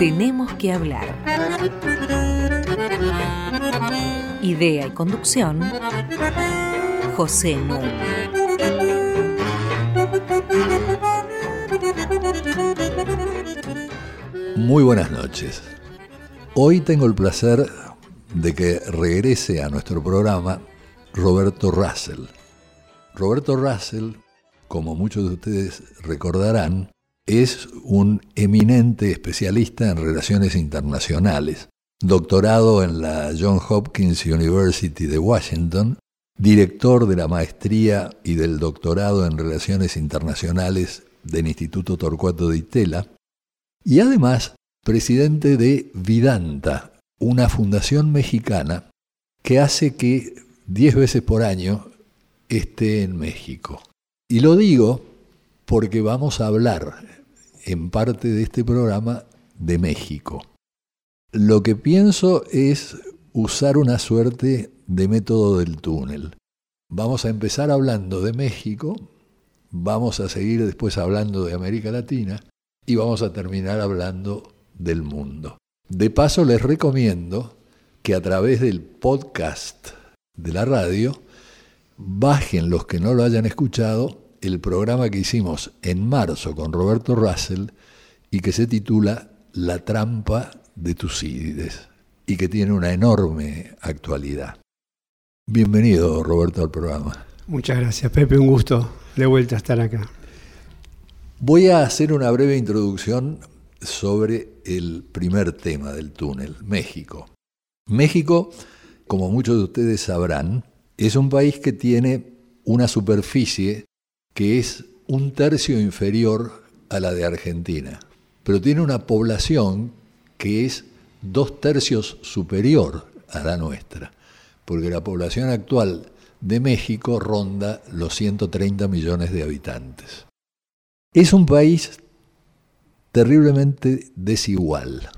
Tenemos que hablar. Idea y conducción, José Núñez. Muy buenas noches. Hoy tengo el placer de que regrese a nuestro programa Roberto Russell. Roberto Russell, como muchos de ustedes recordarán, es un eminente especialista en relaciones internacionales, doctorado en la Johns Hopkins University de Washington, director de la maestría y del doctorado en relaciones internacionales del Instituto Torcuato de Itela, y además presidente de Vidanta, una fundación mexicana que hace que 10 veces por año esté en México. Y lo digo porque vamos a hablar en parte de este programa de México. Lo que pienso es usar una suerte de método del túnel. Vamos a empezar hablando de México, vamos a seguir después hablando de América Latina y vamos a terminar hablando del mundo. De paso les recomiendo que a través del podcast de la radio bajen los que no lo hayan escuchado el programa que hicimos en marzo con Roberto Russell y que se titula La trampa de Tucídides y que tiene una enorme actualidad. Bienvenido, Roberto, al programa. Muchas gracias, Pepe. Un gusto de vuelta a estar acá. Voy a hacer una breve introducción sobre el primer tema del túnel, México. México, como muchos de ustedes sabrán, es un país que tiene una superficie que es un tercio inferior a la de Argentina, pero tiene una población que es dos tercios superior a la nuestra, porque la población actual de México ronda los 130 millones de habitantes. Es un país terriblemente desigual.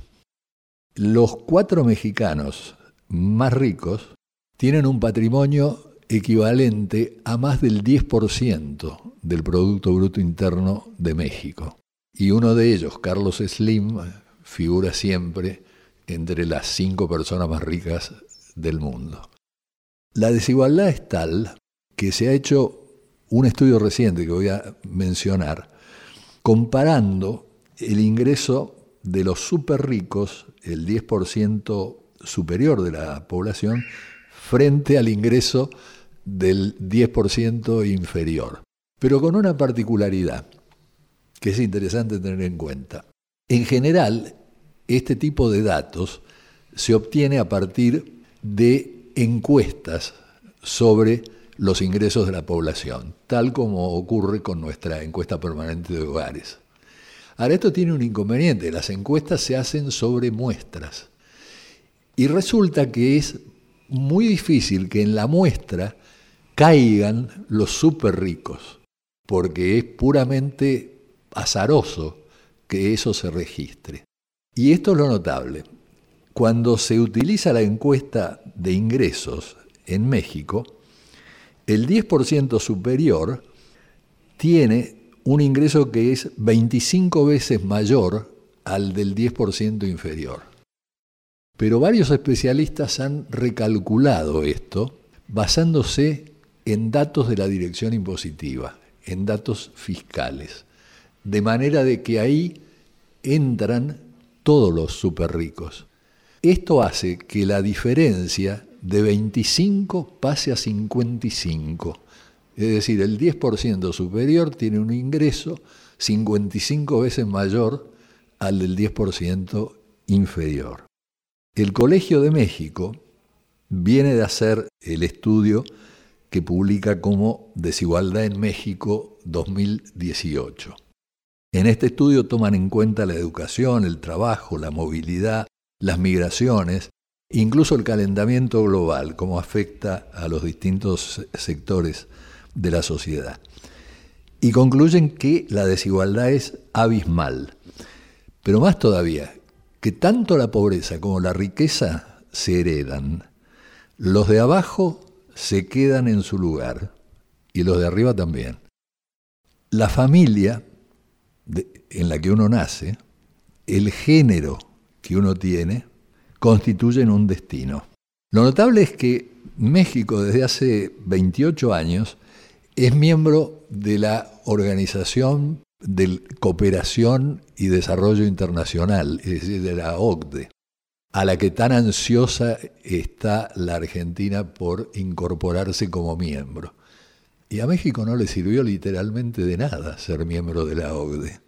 Los cuatro mexicanos más ricos tienen un patrimonio equivalente a más del 10% del Producto Bruto Interno de México. Y uno de ellos, Carlos Slim, figura siempre entre las cinco personas más ricas del mundo. La desigualdad es tal que se ha hecho un estudio reciente que voy a mencionar, comparando el ingreso de los súper ricos, el 10% superior de la población, frente al ingreso del 10% inferior, pero con una particularidad que es interesante tener en cuenta. En general, este tipo de datos se obtiene a partir de encuestas sobre los ingresos de la población, tal como ocurre con nuestra encuesta permanente de hogares. Ahora, esto tiene un inconveniente, las encuestas se hacen sobre muestras y resulta que es muy difícil que en la muestra caigan los súper ricos, porque es puramente azaroso que eso se registre. Y esto es lo notable. Cuando se utiliza la encuesta de ingresos en México, el 10% superior tiene un ingreso que es 25 veces mayor al del 10% inferior. Pero varios especialistas han recalculado esto basándose en datos de la dirección impositiva, en datos fiscales, de manera de que ahí entran todos los super ricos. Esto hace que la diferencia de 25 pase a 55. Es decir, el 10% superior tiene un ingreso 55 veces mayor al del 10% inferior. El Colegio de México viene de hacer el estudio que publica como Desigualdad en México 2018. En este estudio toman en cuenta la educación, el trabajo, la movilidad, las migraciones, incluso el calentamiento global, cómo afecta a los distintos sectores de la sociedad. Y concluyen que la desigualdad es abismal. Pero más todavía, que tanto la pobreza como la riqueza se heredan. Los de abajo se quedan en su lugar y los de arriba también. La familia en la que uno nace, el género que uno tiene constituyen un destino. Lo notable es que México desde hace 28 años es miembro de la Organización de Cooperación y Desarrollo Internacional, es decir, de la OCDE, a la que tan ansiosa está la Argentina por incorporarse como miembro. Y a México no le sirvió literalmente de nada ser miembro de la OCDE.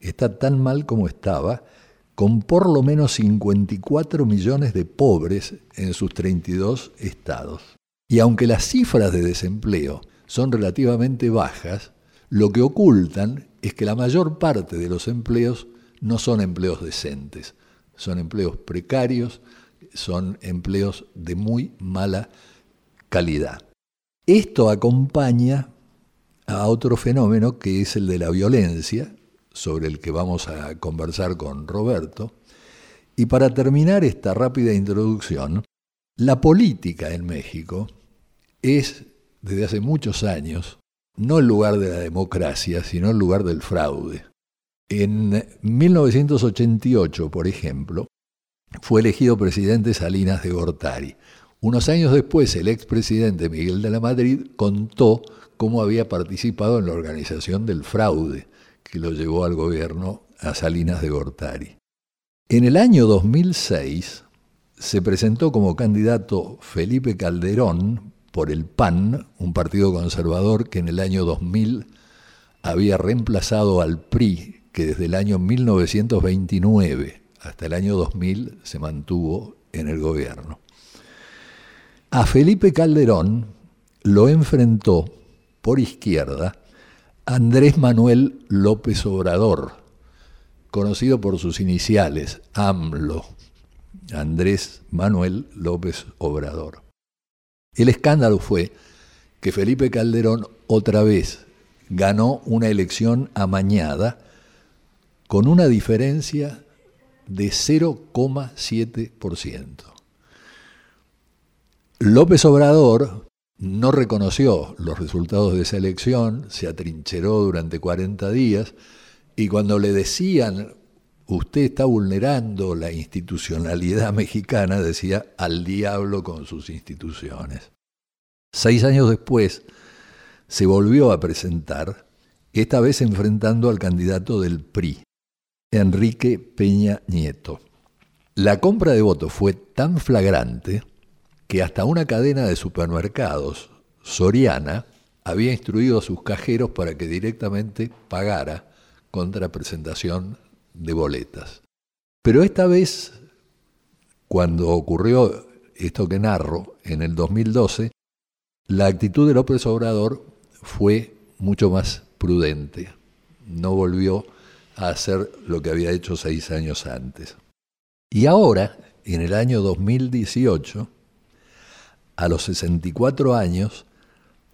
Está tan mal como estaba, con por lo menos 54 millones de pobres en sus 32 estados. Y aunque las cifras de desempleo son relativamente bajas, lo que ocultan es que la mayor parte de los empleos no son empleos decentes, son empleos precarios, son empleos de muy mala calidad. Esto acompaña a otro fenómeno que es el de la violencia, sobre el que vamos a conversar con Roberto. Y para terminar esta rápida introducción, la política en México es, desde hace muchos años, no el lugar de la democracia, sino el lugar del fraude. En 1988, por ejemplo, fue elegido presidente Salinas de Gortari. Unos años después, el expresidente Miguel de la Madrid contó cómo había participado en la organización del fraude que lo llevó al gobierno a Salinas de Gortari. En el año 2006 se presentó como candidato Felipe Calderón por el PAN, un partido conservador que en el año 2000 había reemplazado al PRI, que desde el año 1929 hasta el año 2000 se mantuvo en el gobierno. A Felipe Calderón lo enfrentó por izquierda Andrés Manuel López Obrador, conocido por sus iniciales, AMLO, Andrés Manuel López Obrador. El escándalo fue que Felipe Calderón otra vez ganó una elección amañada con una diferencia de 0,7%. López Obrador no reconoció los resultados de esa elección, se atrincheró durante 40 días y cuando le decían, usted está vulnerando la institucionalidad mexicana, decía, al diablo con sus instituciones. Seis años después se volvió a presentar, esta vez enfrentando al candidato del PRI, Enrique Peña Nieto. La compra de votos fue tan flagrante que hasta una cadena de supermercados, Soriana, había instruido a sus cajeros para que directamente pagara contra presentación de boletas. Pero esta vez, cuando ocurrió esto que narro, en el 2012, la actitud de López Obrador fue mucho más prudente. No volvió a hacer lo que había hecho seis años antes. Y ahora, en el año 2018, a los 64 años,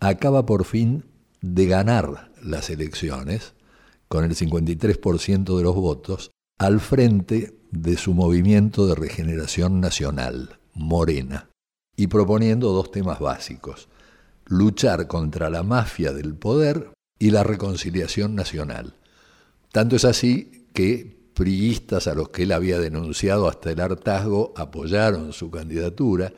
acaba por fin de ganar las elecciones, con el 53% de los votos, al frente de su movimiento de regeneración nacional, Morena, y proponiendo dos temas básicos, luchar contra la mafia del poder y la reconciliación nacional. Tanto es así que priistas a los que él había denunciado hasta el hartazgo apoyaron su candidatura,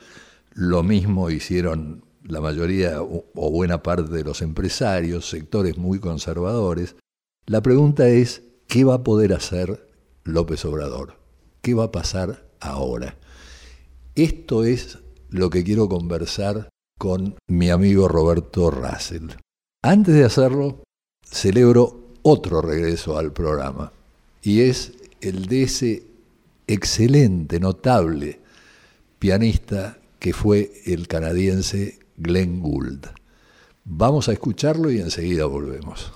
lo mismo hicieron la mayoría o buena parte de los empresarios, sectores muy conservadores. La pregunta es, ¿qué va a poder hacer López Obrador? ¿Qué va a pasar ahora? Esto es lo que quiero conversar con mi amigo Roberto Russell. Antes de hacerlo, celebro otro regreso al programa, y es el de ese excelente, notable pianista que fue el canadiense Glenn Gould. Vamos a escucharlo y enseguida volvemos.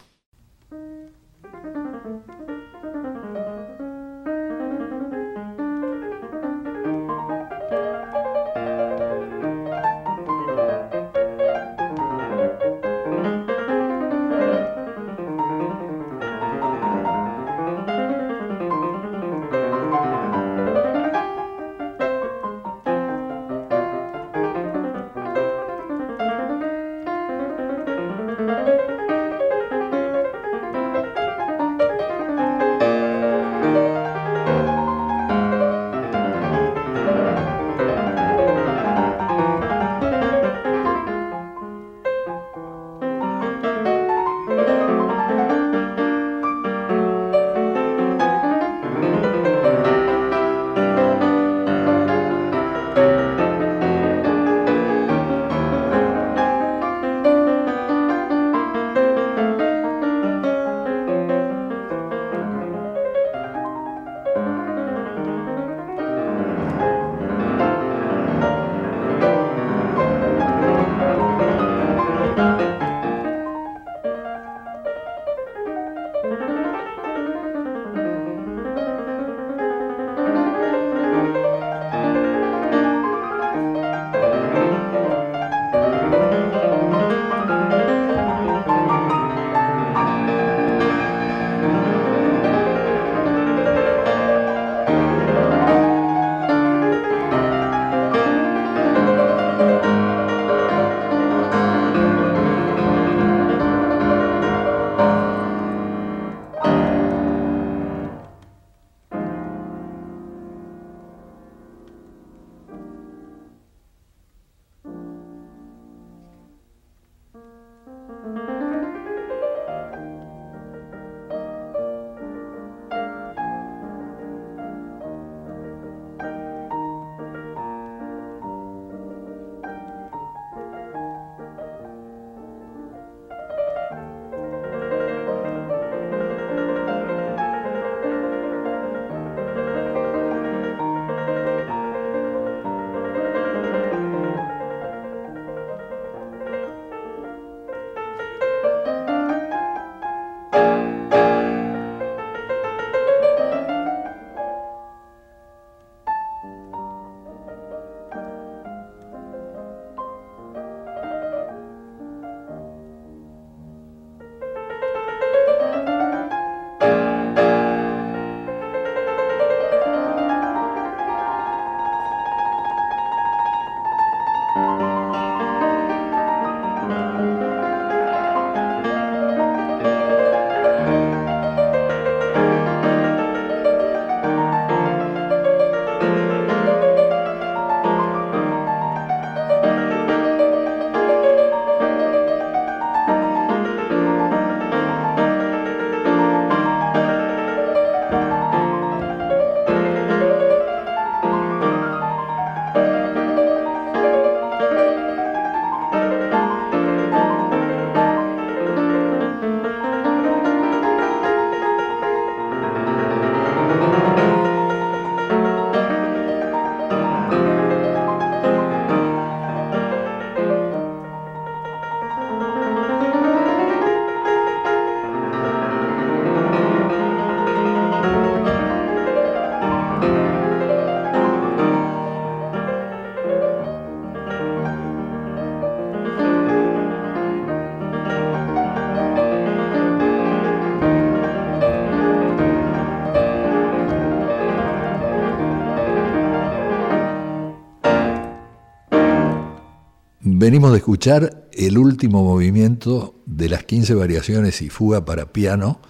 Venimos de escuchar el último movimiento de las 15 variaciones y fuga para piano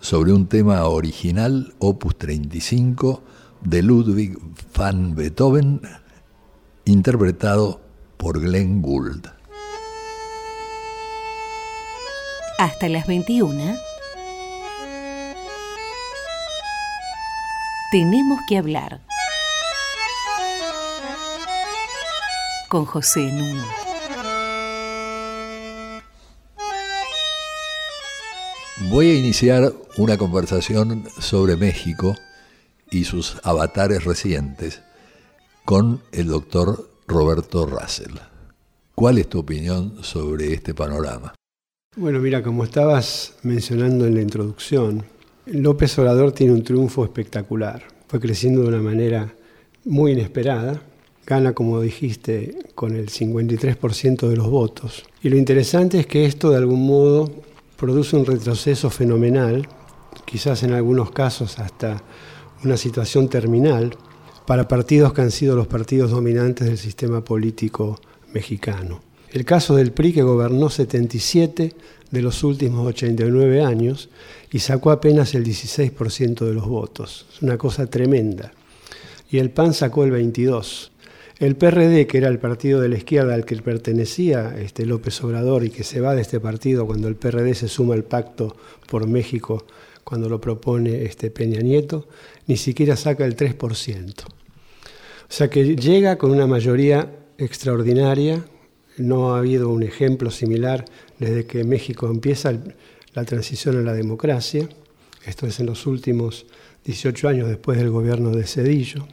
sobre un tema original, opus 35, de Ludwig van Beethoven, interpretado por Glenn Gould. Hasta las 21. Tenemos que hablar. Con José Nun. Voy a iniciar una conversación sobre México y sus avatares recientes con el doctor Roberto Russell. ¿Cuál es tu opinión sobre este panorama? Bueno, mira, como estabas mencionando en la introducción, López Obrador tiene un triunfo espectacular. Fue creciendo de una manera muy inesperada. Gana, como dijiste, con el 53% de los votos. Y lo interesante es que esto, de algún modo, produce un retroceso fenomenal, quizás en algunos casos hasta una situación terminal, para partidos que han sido los partidos dominantes del sistema político mexicano. El caso del PRI, que gobernó 77 de los últimos 89 años y sacó apenas el 16% de los votos. Es una cosa tremenda. Y el PAN sacó el 22%. El PRD, que era el partido de la izquierda al que pertenecía este López Obrador y que se va de este partido cuando el PRD se suma al pacto por México, cuando lo propone este Peña Nieto, ni siquiera saca el 3%. O sea que llega con una mayoría extraordinaria, no ha habido un ejemplo similar desde que México empieza la transición a la democracia, esto es en los últimos 18 años después del gobierno de Cedillo.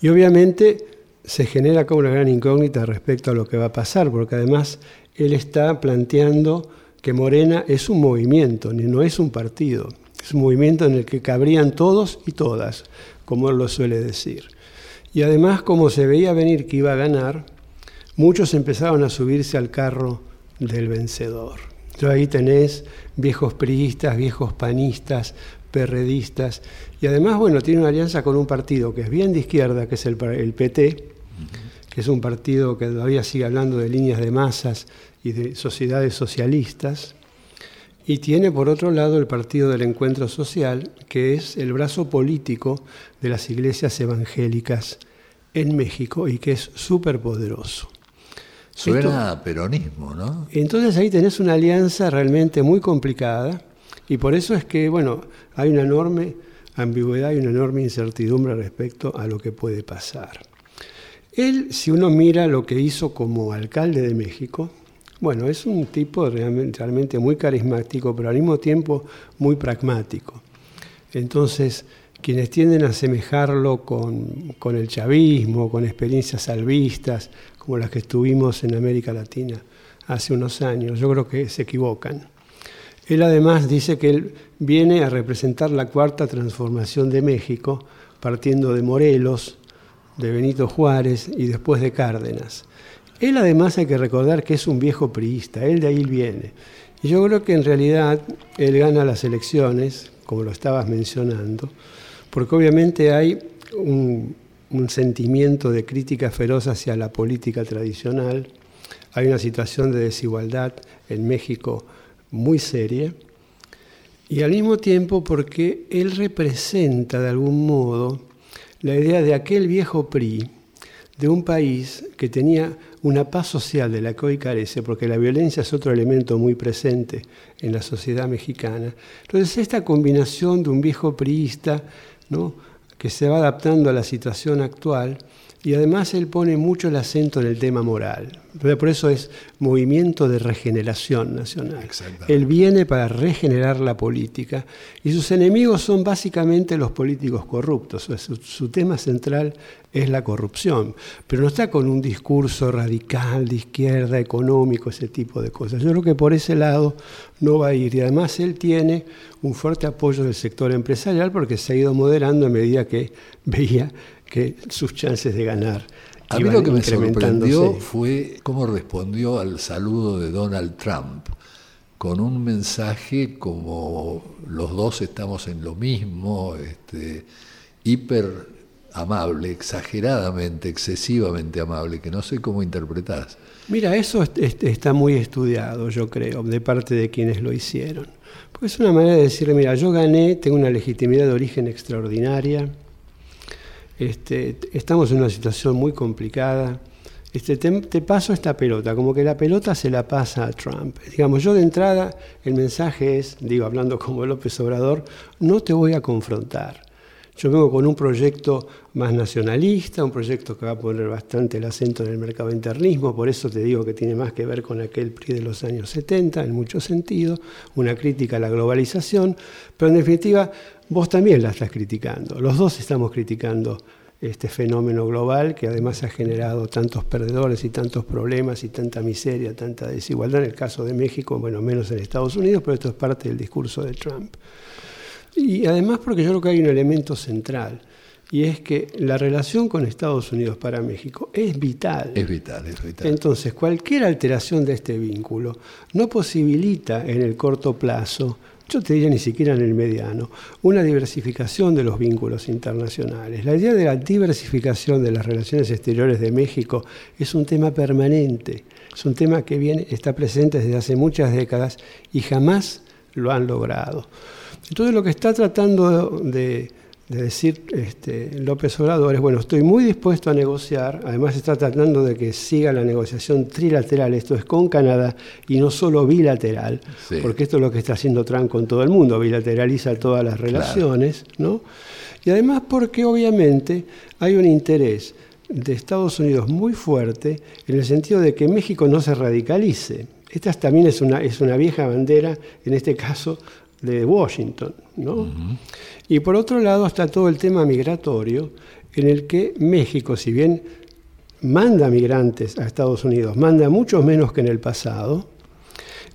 Y obviamente se genera como una gran incógnita respecto a lo que va a pasar, porque además él está planteando que Morena es un movimiento, no es un partido, es un movimiento en el que cabrían todos y todas, como él lo suele decir. Y además, como se veía venir que iba a ganar, muchos empezaron a subirse al carro del vencedor. Entonces ahí tenés viejos priistas, viejos panistas, perredistas, y además, bueno, tiene una alianza con un partido que es bien de izquierda, que es el, el PT, que es un partido que todavía sigue hablando de líneas de masas y de sociedades socialistas, y tiene por otro lado el Partido del Encuentro Social, que es el brazo político de las iglesias evangélicas en México y que es súper poderoso. Suena a peronismo, ¿no? Entonces ahí tenés una alianza realmente muy complicada y por eso es que, bueno, hay una enorme ambigüedad y una enorme incertidumbre respecto a lo que puede pasar. Él, si uno mira lo que hizo como alcalde de México, bueno, es un tipo realmente, muy carismático, pero al mismo tiempo muy pragmático. Entonces, quienes tienden a asemejarlo con, con el chavismo, con experiencias salvistas, como las que estuvimos en América Latina hace unos años. Yo creo que se equivocan. Él además dice que él viene a representar la cuarta transformación de México, partiendo de Morelos, de Benito Juárez y después de Cárdenas. Él además hay que recordar que es un viejo priista, él de ahí viene. Y yo creo que en realidad él gana las elecciones, como lo estabas mencionando, porque obviamente hay un, un sentimiento de crítica feroz hacia la política tradicional, hay una situación de desigualdad en México muy seria, y al mismo tiempo porque él representa de algún modo la idea de aquel viejo PRI, de un país que tenía una paz social de la que hoy carece, porque la violencia es otro elemento muy presente en la sociedad mexicana. Entonces, esta combinación de un viejo priista, que se va adaptando a la situación actual y además él pone mucho el acento en el tema moral. Por eso es movimiento de regeneración nacional. Él viene para regenerar la política y sus enemigos son básicamente los políticos corruptos. su, tema central es la corrupción, pero no está con un discurso radical de izquierda, económico, ese tipo de cosas. Yo creo que por ese lado no va a ir y además él tiene un fuerte apoyo del sector empresarial porque se ha ido moderando a medida que veía que sus chances de ganar a mí lo que me sorprendió fue cómo respondió al saludo de Donald Trump, con un mensaje como los dos estamos en lo mismo, este, hiper amable, exageradamente, excesivamente amable, que no sé cómo interpretás. Mira, eso está muy estudiado, yo creo, de parte de quienes lo hicieron. Porque es una manera de decirle, mira, yo gané, tengo una legitimidad de origen extraordinaria, este, estamos en una situación muy complicada, este, te, paso esta pelota, como que la pelota se la pasa a Trump. Digamos, yo de entrada, el mensaje es, digo, hablando como López Obrador, no te voy a confrontar. Yo vengo con un proyecto más nacionalista, un proyecto que va a poner bastante el acento en el mercado internismo, por eso te digo que tiene más que ver con aquel PRI de los años 70, en muchos sentidos, una crítica a la globalización, pero en definitiva vos también la estás criticando, los dos estamos criticando este fenómeno global que además ha generado tantos perdedores y tantos problemas y tanta miseria, tanta desigualdad, en el caso de México, bueno, menos en Estados Unidos, pero esto es parte del discurso de Trump. Y además porque yo creo que hay un elemento central, y es que la relación con Estados Unidos para México es vital. Es vital, es vital. Entonces, cualquier alteración de este vínculo no posibilita en el corto plazo, yo te diría ni siquiera en el mediano, una diversificación de los vínculos internacionales. La idea de la diversificación de las relaciones exteriores de México es un tema permanente, es un tema que viene, está presente desde hace muchas décadas y jamás lo han logrado. Entonces lo que está tratando de, decir este, López Obrador es, bueno, estoy muy dispuesto a negociar, además está tratando de que siga la negociación trilateral, esto es con Canadá y no solo bilateral, porque esto es lo que está haciendo Trump con todo el mundo, bilateraliza todas las relaciones, ¿no? Y además porque obviamente hay un interés de Estados Unidos muy fuerte en el sentido de que México no se radicalice. Esta también es una, es una vieja bandera, en este caso, de Washington. ¿no? Y por otro lado está todo el tema migratorio, en el que México, si bien manda migrantes a Estados Unidos, manda muchos menos que en el pasado,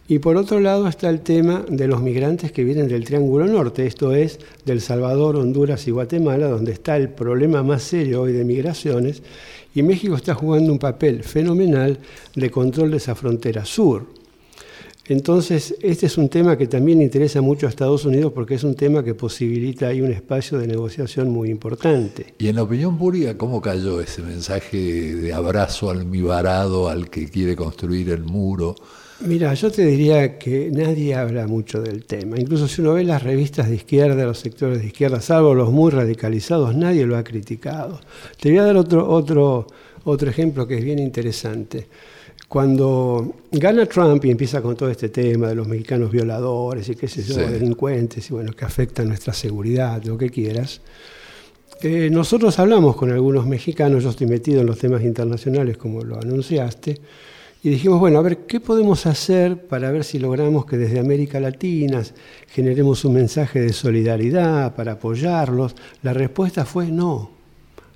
y por otro lado está el tema de los migrantes que vienen del Triángulo Norte, esto es, del Salvador, Honduras y Guatemala, donde está el problema más serio hoy de migraciones, y México está jugando un papel fenomenal de control de esa frontera sur. Entonces, este es un tema que también interesa mucho a Estados Unidos porque es un tema que posibilita ahí un espacio de negociación muy importante. Y en la opinión pública, ¿cómo cayó ese mensaje de abrazo almibarado al que quiere construir el muro? Mira, yo te diría que nadie habla mucho del tema. Incluso si uno ve las revistas de izquierda, los sectores de izquierda, salvo los muy radicalizados, nadie lo ha criticado. Te voy a dar otro, otro, otro ejemplo que es bien interesante. Cuando gana Trump y empieza con todo este tema de los mexicanos violadores y qué sé yo, delincuentes y bueno, que afectan nuestra seguridad, lo que quieras, eh, nosotros hablamos con algunos mexicanos, yo estoy metido en los temas internacionales como lo anunciaste, y dijimos, bueno, a ver, ¿qué podemos hacer para ver si logramos que desde América Latina generemos un mensaje de solidaridad para apoyarlos? La respuesta fue no,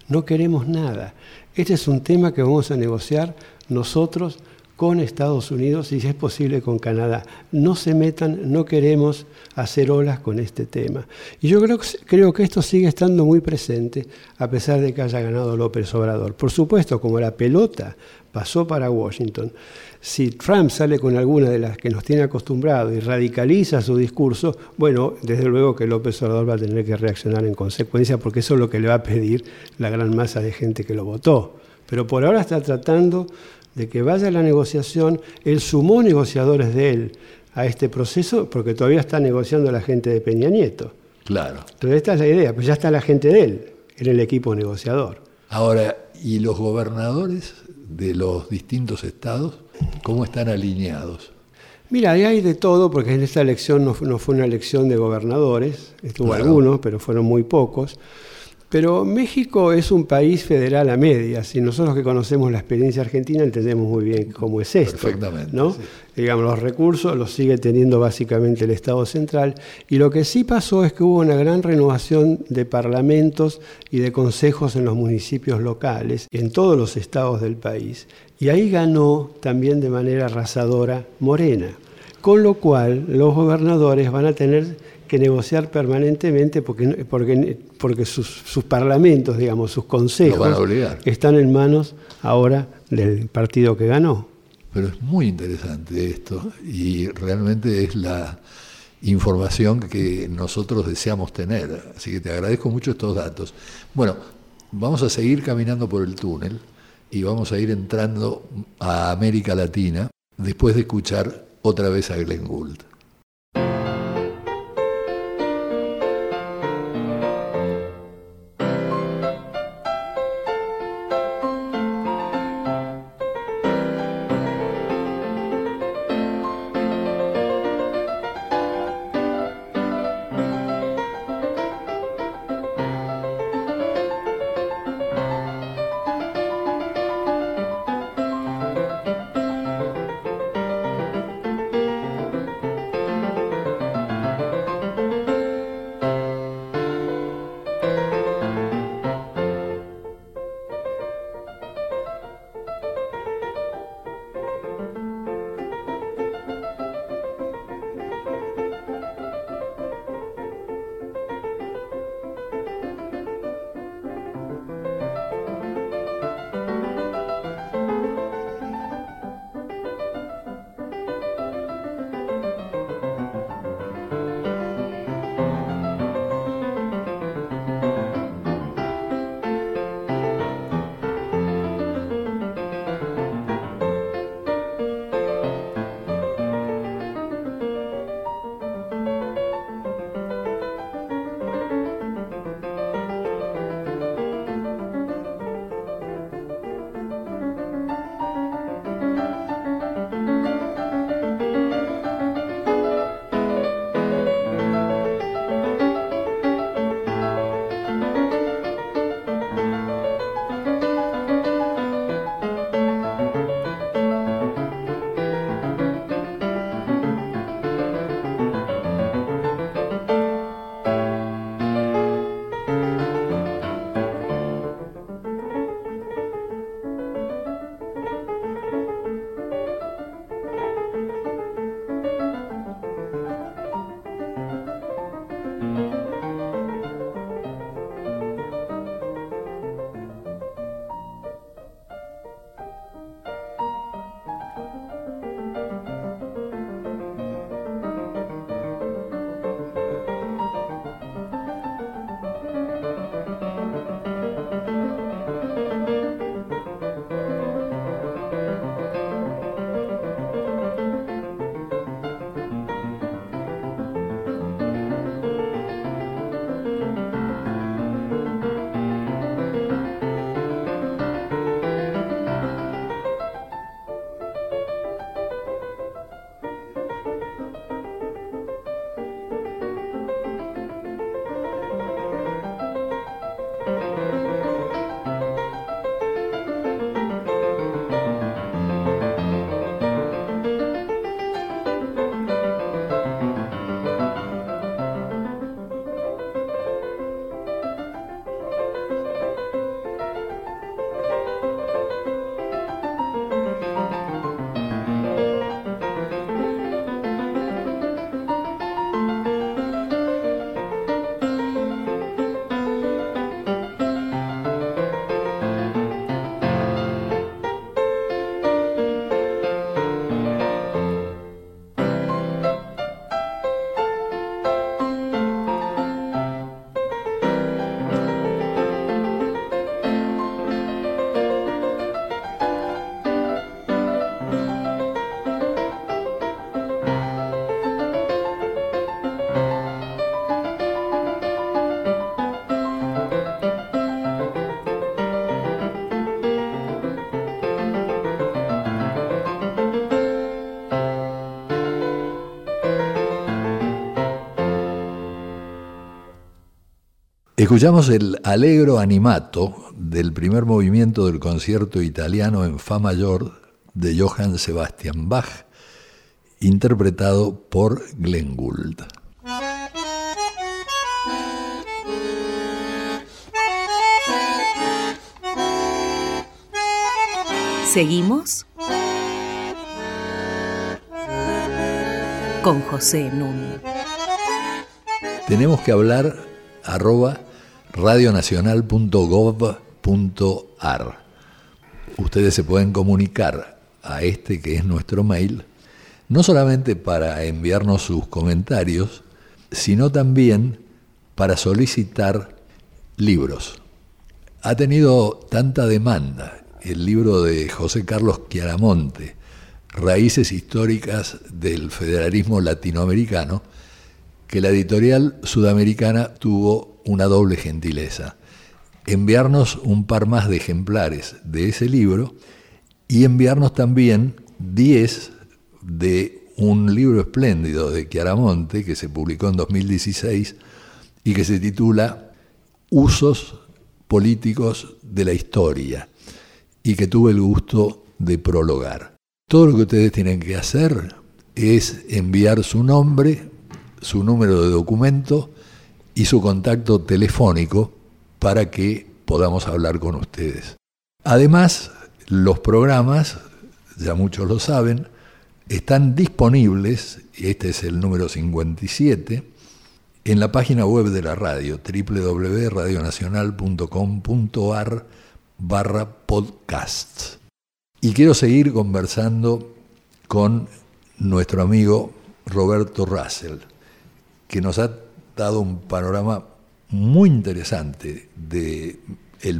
no queremos nada. Este es un tema que vamos a negociar nosotros con Estados Unidos y si es posible con Canadá. No se metan, no queremos hacer olas con este tema. Y yo creo, creo que esto sigue estando muy presente a pesar de que haya ganado López Obrador. Por supuesto, como la pelota pasó para Washington, si Trump sale con alguna de las que nos tiene acostumbrado y radicaliza su discurso, bueno, desde luego que López Obrador va a tener que reaccionar en consecuencia porque eso es lo que le va a pedir la gran masa de gente que lo votó. Pero por ahora está tratando de que vaya a la negociación, él sumó negociadores de él a este proceso porque todavía está negociando la gente de Peña Nieto. Claro. Entonces esta es la idea, pues ya está la gente de él en el equipo negociador. Ahora, ¿y los gobernadores de los distintos estados cómo están alineados? Mira, ahí hay de todo, porque en esta elección no, fue una elección de gobernadores, estuvo algunos, pero fueron muy pocos. Pero México es un país federal a medias y nosotros que conocemos la experiencia argentina entendemos muy bien cómo es esto. Perfectamente. ¿no? Digamos, los recursos los sigue teniendo básicamente el Estado central y lo que sí pasó es que hubo una gran renovación de parlamentos y de consejos en los municipios locales, en todos los estados del país. Y ahí ganó también de manera arrasadora Morena. Con lo cual los gobernadores van a tener que negociar permanentemente porque, porque, porque sus, parlamentos, digamos, sus consejos están en manos ahora del partido que ganó. Pero es muy interesante esto y realmente es la información que nosotros deseamos tener. Así que te agradezco mucho estos datos. Bueno, Vamos a seguir caminando por el túnel y vamos a ir entrando a América Latina después de escuchar otra vez a Glenn Gould. Escuchamos el Allegro Animato del primer movimiento del concierto italiano en Fa mayor de Johann Sebastian Bach, interpretado por Glenn Gould. Seguimos con José Nun. Tenemos que hablar arroba radionacional.gov.ar. Ustedes se pueden comunicar a este que es nuestro mail, no solamente para enviarnos sus comentarios, sino también para solicitar libros. ha tenido tanta demanda el libro de José Carlos Chiaramonte, Raíces históricas del federalismo latinoamericano, que la editorial sudamericana tuvo una doble gentileza. Enviarnos un par más de ejemplares de ese libro y enviarnos también 10 de un libro espléndido de Chiaramonte que se publicó en 2016 y que se titula Usos políticos de la historia y que tuve el gusto de prologar. Todo lo que ustedes tienen que hacer es enviar su nombre, su número de documento y su contacto telefónico para que podamos hablar con ustedes. Además, los programas, ya muchos lo saben, están disponibles, este es el número 57, en la página web de la radio, www.radionacional.com.ar barra podcast. Y quiero seguir conversando con nuestro amigo Roberto Russell, que nos ha dado un panorama muy interesante de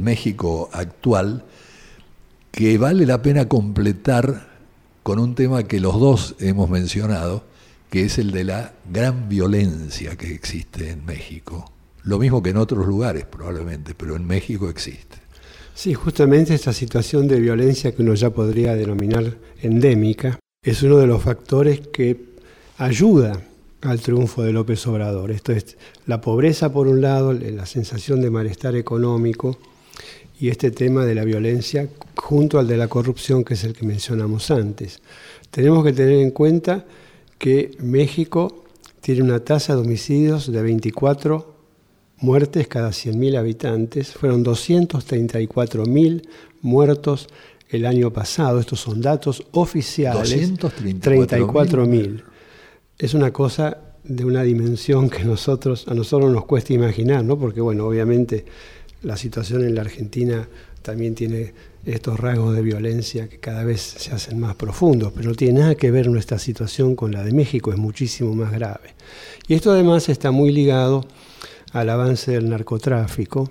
México actual que vale la pena completar con un tema que los dos hemos mencionado, que es el de la gran violencia que existe en México. Lo mismo que en otros lugares probablemente, pero en México existe. Sí, justamente esta situación de violencia que uno ya podría denominar endémica es uno de los factores que ayuda al triunfo de López Obrador. Esto es la pobreza por un lado, la sensación de malestar económico y este tema de la violencia junto al de la corrupción que es el que mencionamos antes. Tenemos que tener en cuenta que México tiene una tasa de homicidios de 24 muertes cada 100.000 habitantes. Fueron 234.000 muertos el año pasado. Estos son datos oficiales. 234.000. Es una cosa de una dimensión que nosotros, a nosotros nos cuesta imaginar, ¿no? porque bueno, obviamente la situación en la Argentina también tiene estos rasgos de violencia que cada vez se hacen más profundos, pero no tiene nada que ver nuestra situación con la de México, es muchísimo más grave. Y esto además está muy ligado al avance del narcotráfico,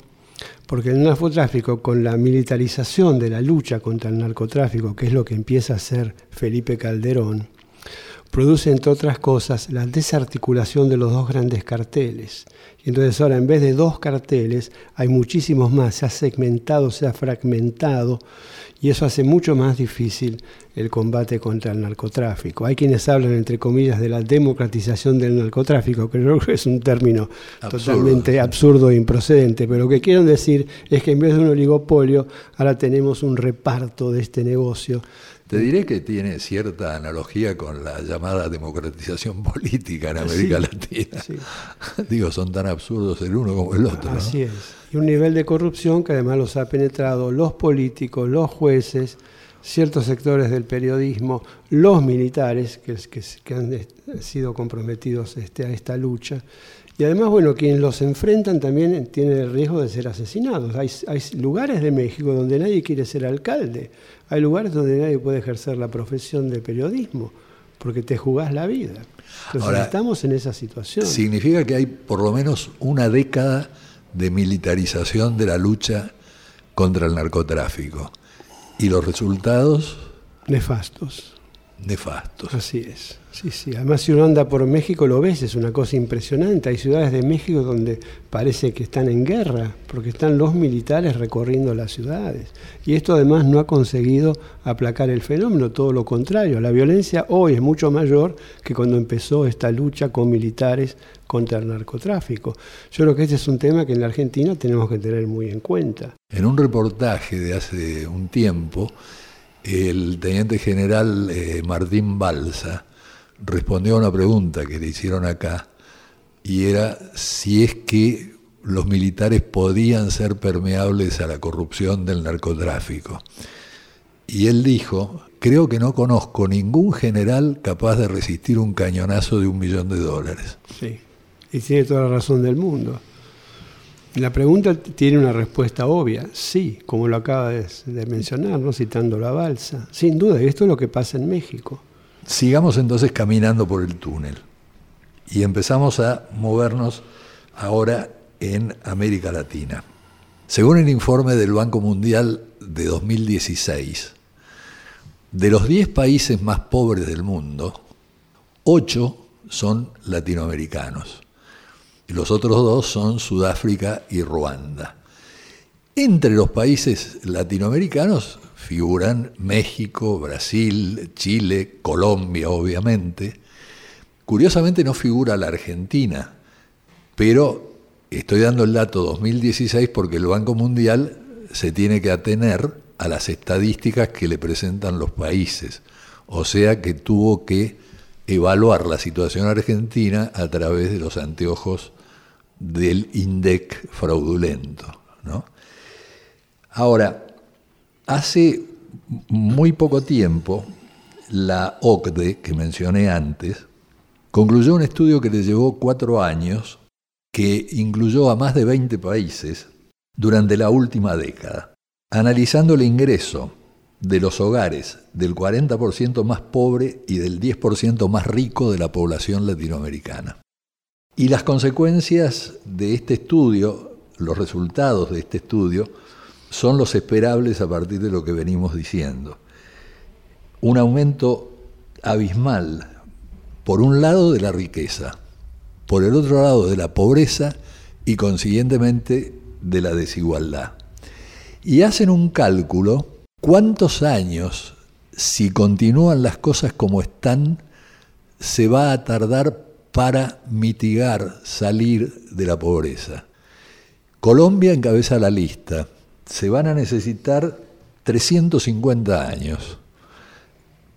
porque el narcotráfico, con la militarización de la lucha contra el narcotráfico, que es lo que empieza a hacer Felipe Calderón, produce, entre otras cosas, la desarticulación de los dos grandes carteles. Y entonces ahora, en vez de dos carteles, hay muchísimos más, se ha segmentado, se ha fragmentado, y eso hace mucho más difícil el combate contra el narcotráfico. Hay quienes hablan, entre comillas, de la democratización del narcotráfico, que creo que es un término totalmente absurdo e improcedente, pero lo que quieren decir es que en vez de un oligopolio, ahora tenemos un reparto de este negocio te diré que tiene cierta analogía con la llamada democratización política en América Latina. Digo, son tan absurdos el uno como el otro. Así es. Y un nivel de corrupción que además los ha penetrado los políticos, los jueces, ciertos sectores del periodismo, los militares que, que, han sido comprometidos este, a esta lucha. Y además, bueno, quienes los enfrentan también tienen el riesgo de ser asesinados. Hay, hay, lugares de México donde nadie quiere ser alcalde. Hay lugares donde nadie puede ejercer la profesión de periodismo porque te jugás la vida. Entonces estamos en esa situación. Significa que hay por lo menos una década de militarización de la lucha contra el narcotráfico. ¿Y los resultados? Nefastos. Nefastos. Así es. Sí, sí. Además, si uno anda por México, lo ves, es una cosa impresionante. Hay ciudades de México donde parece que están en guerra, porque están los militares recorriendo las ciudades. Y esto además no ha conseguido aplacar el fenómeno, todo lo contrario. La violencia hoy es mucho mayor que cuando empezó esta lucha con militares contra el narcotráfico. Yo creo que este es un tema que en la Argentina tenemos que tener muy en cuenta. En un reportaje de hace un tiempo, el teniente general eh, Martín Balsa, respondió a una pregunta que le hicieron acá, y era si es que los militares podían ser permeables a la corrupción del narcotráfico. Y él dijo, creo que no conozco ningún general capaz de resistir un cañonazo de un millón de dólares. Sí, y tiene toda la razón del mundo. La pregunta tiene una respuesta obvia, sí, como lo acaba de, mencionar, ¿no? citando la balsa. Sin duda, y esto es lo que pasa en México. Sigamos entonces caminando por el túnel y empezamos a movernos ahora en América Latina. Según el informe del Banco Mundial de 2016, de los 10 países más pobres del mundo, 8 son latinoamericanos. Y los otros dos son Sudáfrica y Ruanda. Entre los países latinoamericanos figuran México, Brasil, Chile, Colombia, obviamente. Curiosamente no figura la Argentina, pero estoy dando el dato 2016 porque el Banco Mundial se tiene que atener a las estadísticas que le presentan los países. O sea que tuvo que evaluar la situación argentina a través de los anteojos del INDEC fraudulento. Ahora, hace muy poco tiempo, la OCDE, que mencioné antes, concluyó un estudio que le llevó cuatro años, que incluyó a más de 20 países durante la última década, analizando el ingreso de los hogares del 40% más pobre y del 10% más rico de la población latinoamericana. Y las consecuencias de este estudio, los resultados de este estudio, son los esperables a partir de lo que venimos diciendo. Un aumento abismal, por un lado, de la riqueza, por el otro lado, de la pobreza y consiguientemente de la desigualdad. Y hacen un cálculo ¿Cuántos años, si continúan las cosas como están, se va a tardar para mitigar, salir de la pobreza? Colombia encabeza la lista. Se van a necesitar 350 años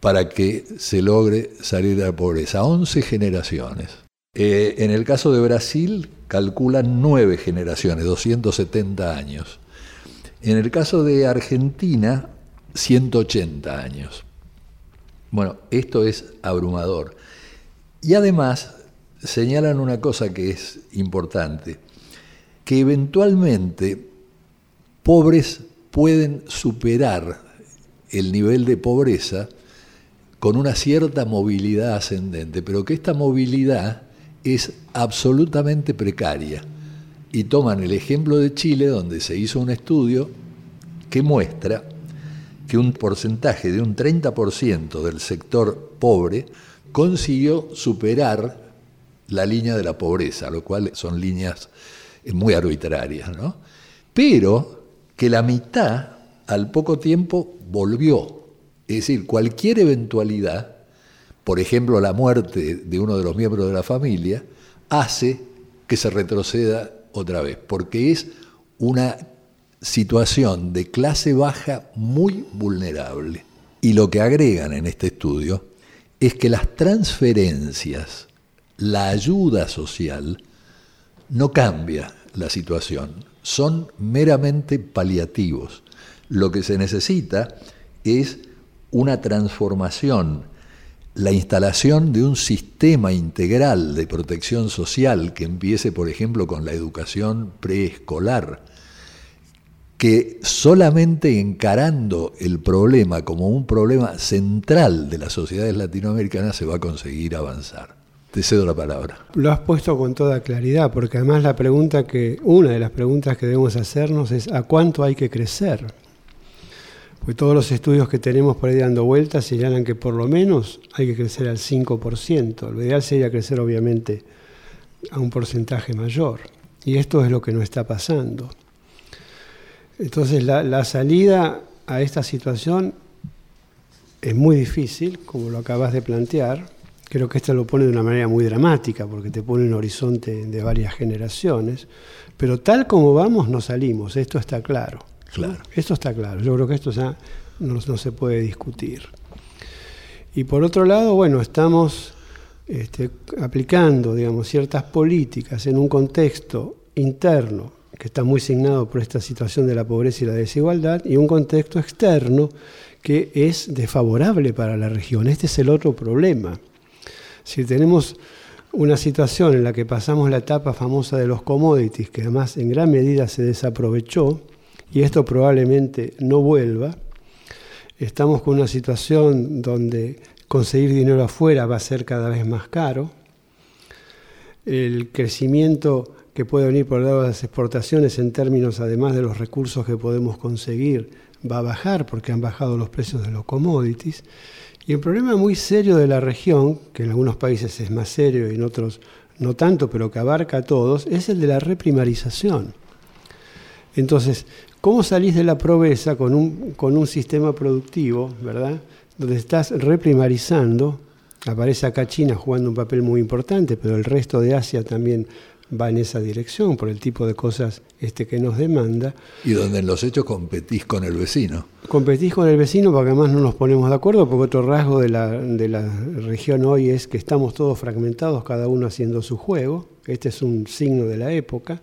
para que se logre salir de la pobreza, 11 generaciones. Eh, en el caso de Brasil, calculan 9 generaciones, 270 años. En el caso de Argentina, 180 años. Bueno, esto es abrumador. Y además señalan una cosa que es importante, que eventualmente pobres pueden superar el nivel de pobreza con una cierta movilidad ascendente, pero que esta movilidad es absolutamente precaria. Y toman el ejemplo de Chile, donde se hizo un estudio que muestra que un porcentaje de un 30% del sector pobre consiguió superar la línea de la pobreza, lo cual son líneas muy arbitrarias, ¿no? Pero que la mitad al poco tiempo volvió. Es decir, cualquier eventualidad, por ejemplo la muerte de uno de los miembros de la familia, hace que se retroceda otra vez, porque es una situación de clase baja muy vulnerable. Y lo que agregan en este estudio es que las transferencias, la ayuda social, no cambia la situación, son meramente paliativos. Lo que se necesita es una transformación, la instalación de un sistema integral de protección social que empiece, por ejemplo, con la educación preescolar, que solamente encarando el problema como un problema central de las sociedades latinoamericanas se va a conseguir avanzar. Te cedo la palabra. Lo has puesto con toda claridad, porque además la pregunta que, una de las preguntas que debemos hacernos es ¿a cuánto hay que crecer? Pues todos los estudios que tenemos por ahí dando vueltas señalan que por lo menos hay que crecer al 5%. Lo ideal sería crecer obviamente a un porcentaje mayor. Y esto es lo que no está pasando. Entonces la, salida a esta situación es muy difícil, como lo acabas de plantear. Creo que esto lo pone de una manera muy dramática, porque te pone un horizonte de varias generaciones. Pero tal como vamos, no salimos, esto está claro. Claro. Esto está claro, yo creo que esto ya no, se puede discutir. Y por otro lado, bueno, estamos este, aplicando, digamos, ciertas políticas en un contexto interno que está muy signado por esta situación de la pobreza y la desigualdad, y un contexto externo que es desfavorable para la región. Este es el otro problema. Si tenemos una situación en la que pasamos la etapa famosa de los commodities, que además en gran medida se desaprovechó, y esto probablemente no vuelva, estamos con una situación donde conseguir dinero afuera va a ser cada vez más caro, el crecimiento que puede venir por el lado de las exportaciones en términos además de los recursos que podemos conseguir va a bajar porque han bajado los precios de los commodities. Y el problema muy serio de la región, que en algunos países es más serio y en otros no tanto, pero que abarca a todos, es el de la reprimarización. Entonces, ¿cómo salís de la pobreza con un, con un sistema productivo, verdad? Donde estás reprimarizando, aparece acá China jugando un papel muy importante, pero el resto de Asia también va en esa dirección por el tipo de cosas este, que nos demanda. Y donde en los hechos competís con el vecino. Competís con el vecino porque además no nos ponemos de acuerdo, porque otro rasgo de la, de la región hoy es que estamos todos fragmentados, cada uno haciendo su juego. Este es un signo de la época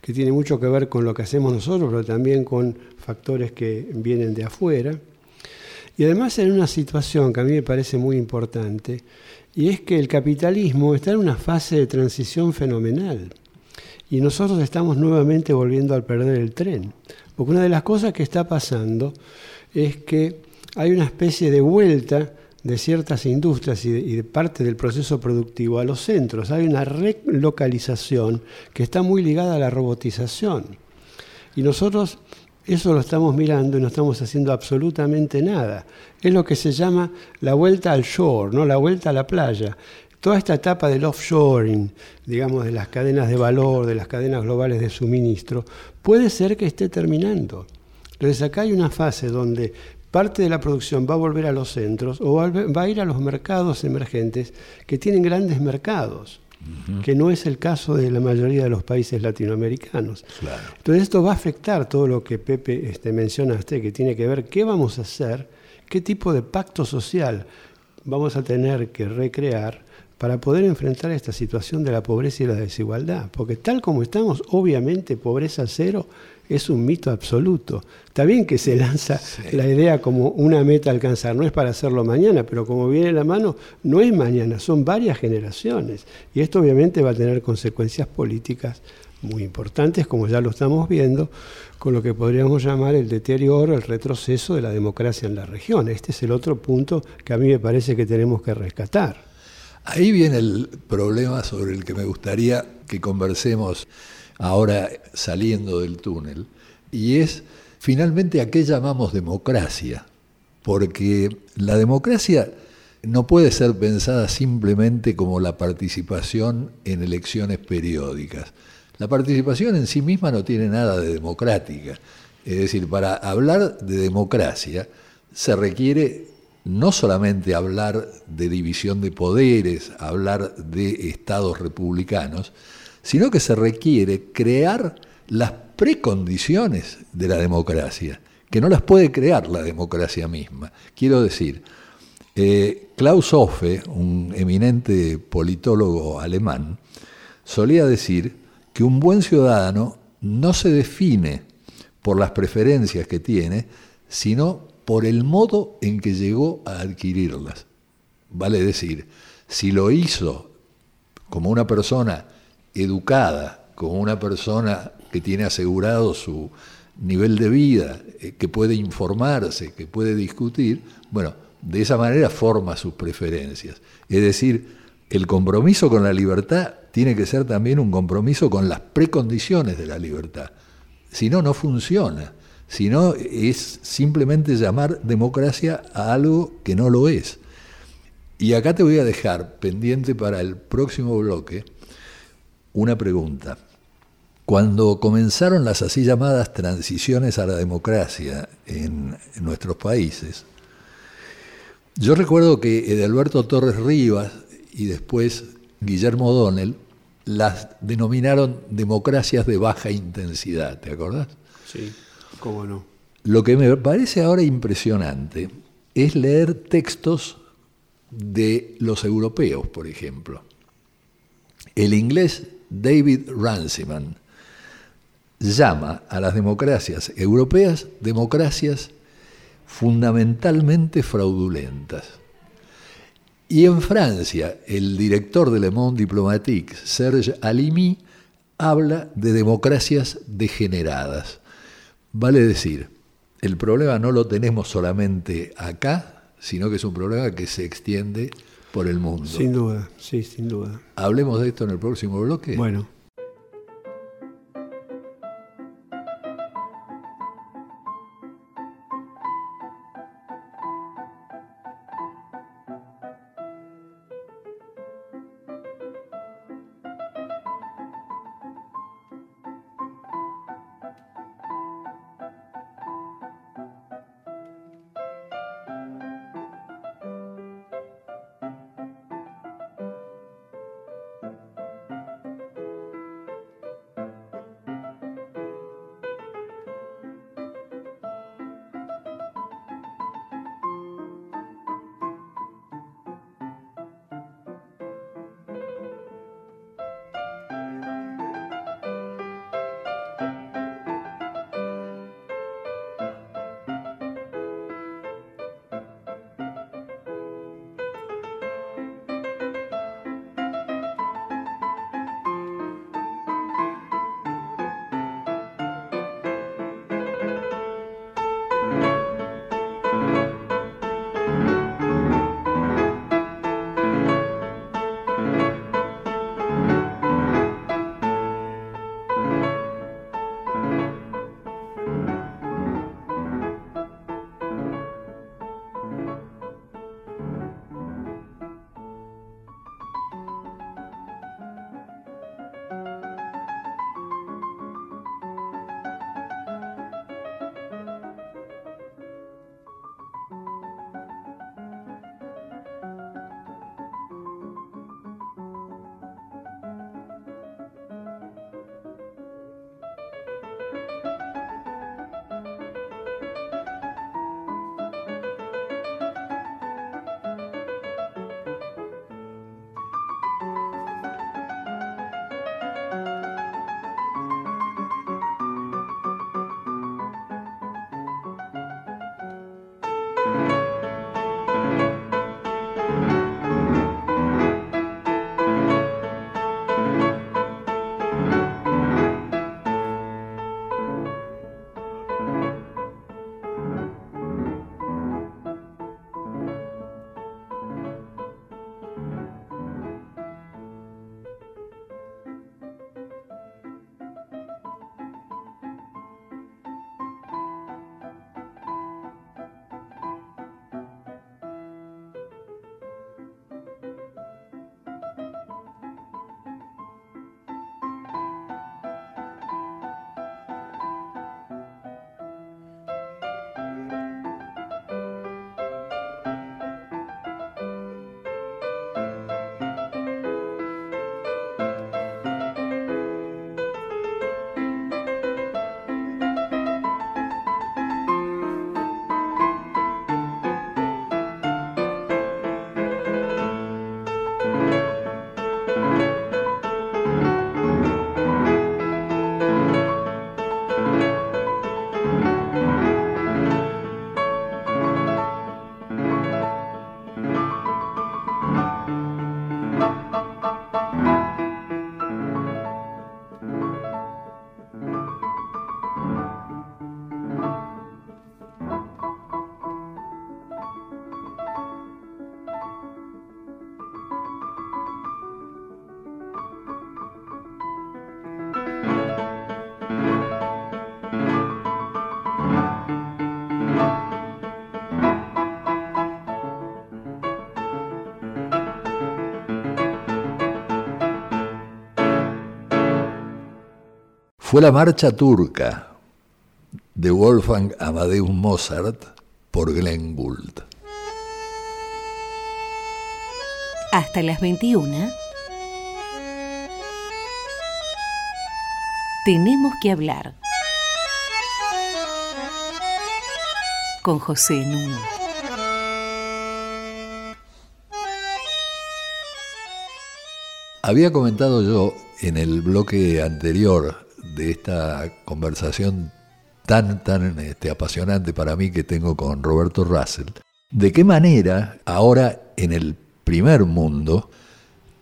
que tiene mucho que ver con lo que hacemos nosotros, pero también con factores que vienen de afuera. Y además en una situación que a mí me parece muy importante, y es que el capitalismo está en una fase de transición fenomenal. Y nosotros estamos nuevamente volviendo a perder el tren. Porque una de las cosas que está pasando es que hay una especie de vuelta de ciertas industrias y de, parte del proceso productivo a los centros. Hay una relocalización que está muy ligada a la robotización. Y nosotros eso lo estamos mirando y no estamos haciendo absolutamente nada. Es lo que se llama la vuelta al shore, ¿no? la vuelta a la playa. Toda esta etapa del offshoring, digamos, de las cadenas de valor, de las cadenas globales de suministro, puede ser que esté terminando. Entonces acá hay una fase donde parte de la producción va a volver a los centros o va a ir a los mercados emergentes que tienen grandes mercados que no es el caso de la mayoría de los países latinoamericanos. Entonces esto va a afectar todo lo que Pepe este, mencionaste, que tiene que ver qué vamos a hacer, qué tipo de pacto social vamos a tener que recrear para poder enfrentar esta situación de la pobreza y la desigualdad. Porque tal como estamos, obviamente pobreza cero es un mito absoluto. Está bien que se lanza la idea como una meta a alcanzar, no es para hacerlo mañana, pero como viene la mano, no es mañana, son varias generaciones. Y esto obviamente va a tener consecuencias políticas muy importantes, como ya lo estamos viendo, con lo que podríamos llamar el deterioro, el retroceso de la democracia en la región. Este es el otro punto que a mí me parece que tenemos que rescatar. Ahí viene el problema sobre el que me gustaría que conversemos ahora saliendo del túnel, y es finalmente a qué llamamos democracia, porque la democracia no puede ser pensada simplemente como la participación en elecciones periódicas. La participación en sí misma no tiene nada de democrática. Es decir, para hablar de democracia se requiere no solamente hablar de división de poderes, hablar de estados republicanos, sino que se requiere crear las precondiciones de la democracia, que no las puede crear la democracia misma. Quiero decir, eh, Klaus Hoffe, un eminente politólogo alemán, solía decir que un buen ciudadano no se define por las preferencias que tiene, sino por el modo en que llegó a adquirirlas. Vale decir, si lo hizo como una persona educada, como una persona que tiene asegurado su nivel de vida, eh, que puede informarse, que puede discutir, bueno, de esa manera forma sus preferencias. Es decir, el compromiso con la libertad tiene que ser también un compromiso con las precondiciones de la libertad. Si no, no funciona. Si no, es simplemente llamar democracia a algo que no lo es. Y acá te voy a dejar pendiente para el próximo bloque una pregunta. Cuando comenzaron las así llamadas transiciones a la democracia en, nuestros países, yo recuerdo que Edalberto Torres Rivas y después Guillermo O'Donnell las denominaron democracias de baja intensidad, ¿te acordás? Sí, cómo no. Lo que me parece ahora impresionante es leer textos de los europeos, por ejemplo. El inglés David Ranciman llama a las democracias europeas democracias fundamentalmente fraudulentas. Y en Francia, el director de Le Monde Diplomatique, Serge Alimi, habla de democracias degeneradas. Vale decir, el problema no lo tenemos solamente acá, sino que es un problema que se extiende por el mundo. Sin duda, sí, sin duda. Hablemos de esto en el próximo bloque. Bueno. Fue la marcha turca de Wolfgang Amadeus Mozart por Glenn Gould. Hasta las 21. Tenemos que hablar con José Nuno. Había comentado yo en el bloque anterior de esta conversación tan, tan este, apasionante para mí que tengo con Roberto Russell, de qué manera ahora en el primer mundo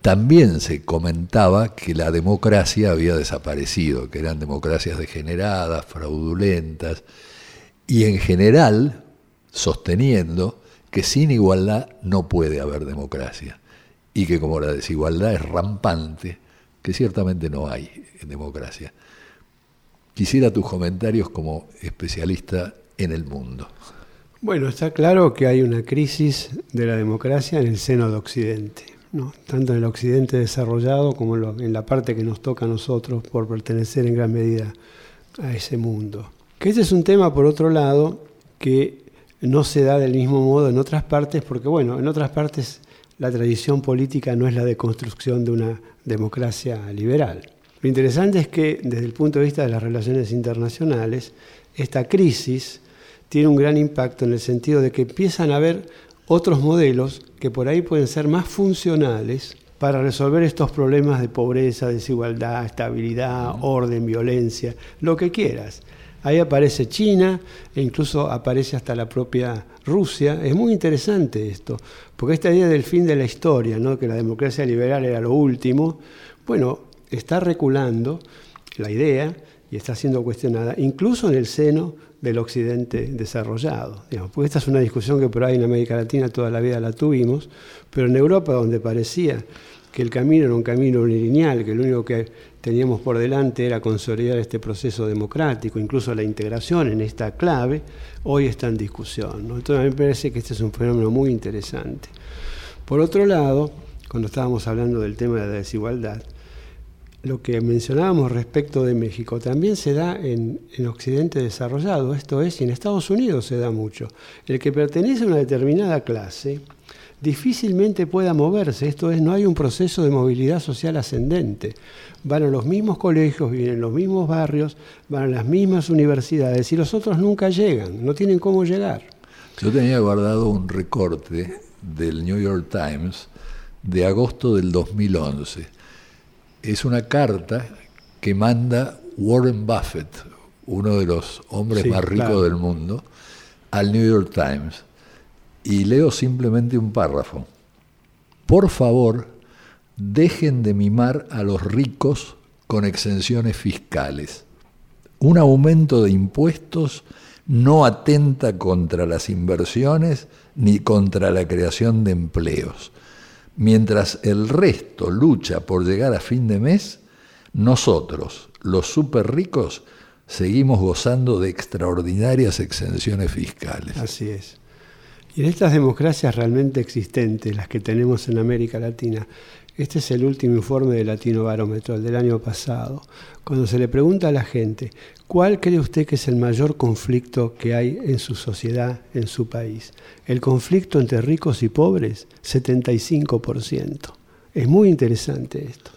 también se comentaba que la democracia había desaparecido, que eran democracias degeneradas, fraudulentas, y en general sosteniendo que sin igualdad no puede haber democracia y que como la desigualdad es rampante, ciertamente no hay democracia. Quisiera tus comentarios como especialista en el mundo. Bueno, está claro que hay una crisis de la democracia en el seno de Occidente, ¿no? tanto en el Occidente desarrollado como en la parte que nos toca a nosotros por pertenecer en gran medida a ese mundo. Que ese es un tema, por otro lado, que no se da del mismo modo en otras partes, porque bueno, en otras partes la tradición política no es la de construcción de una democracia liberal. Lo interesante es que desde el punto de vista de las relaciones internacionales, esta crisis tiene un gran impacto en el sentido de que empiezan a haber otros modelos que por ahí pueden ser más funcionales para resolver estos problemas de pobreza, desigualdad, estabilidad, orden, violencia, lo que quieras. Ahí aparece China e incluso aparece hasta la propia Rusia. Es muy interesante esto, porque esta idea del fin de la historia, ¿no? que la democracia liberal era lo último, bueno, está reculando la idea y está siendo cuestionada, incluso en el seno del occidente desarrollado. porque esta es una discusión que por ahí en América Latina toda la vida la tuvimos, pero en Europa donde parecía que el camino era un camino lineal, que lo único que teníamos por delante era consolidar este proceso democrático, incluso la integración en esta clave, hoy está en discusión. Entonces a mí me parece que este es un fenómeno muy interesante. Por otro lado, cuando estábamos hablando del tema de la desigualdad, lo que mencionábamos respecto de México también se da en, en, Occidente desarrollado, esto es, y en Estados Unidos se da mucho. El que pertenece a una determinada clase difícilmente pueda moverse, esto es, no hay un proceso de movilidad social ascendente. Van a los mismos colegios, viven en los mismos barrios, van a las mismas universidades y los otros nunca llegan, no tienen cómo llegar. Yo tenía guardado un recorte del New York Times de agosto del 2011. Es una carta que manda Warren Buffett, uno de los hombres más ricos del mundo, al New York Times y leo simplemente un párrafo. Por favor, dejen de mimar a los ricos con exenciones fiscales. Un aumento de impuestos no atenta contra las inversiones ni contra la creación de empleos. Mientras el resto lucha por llegar a fin de mes, nosotros, los súper ricos, seguimos gozando de extraordinarias exenciones fiscales. Así es. Y en estas democracias realmente existentes, las que tenemos en América Latina, este es el último informe de Latino Barómetro, el del año pasado, cuando se le pregunta a la gente, ¿cuál cree usted que es el mayor conflicto que hay en su sociedad, en su país? ¿El conflicto entre ricos y pobres? 75%. Es muy interesante esto.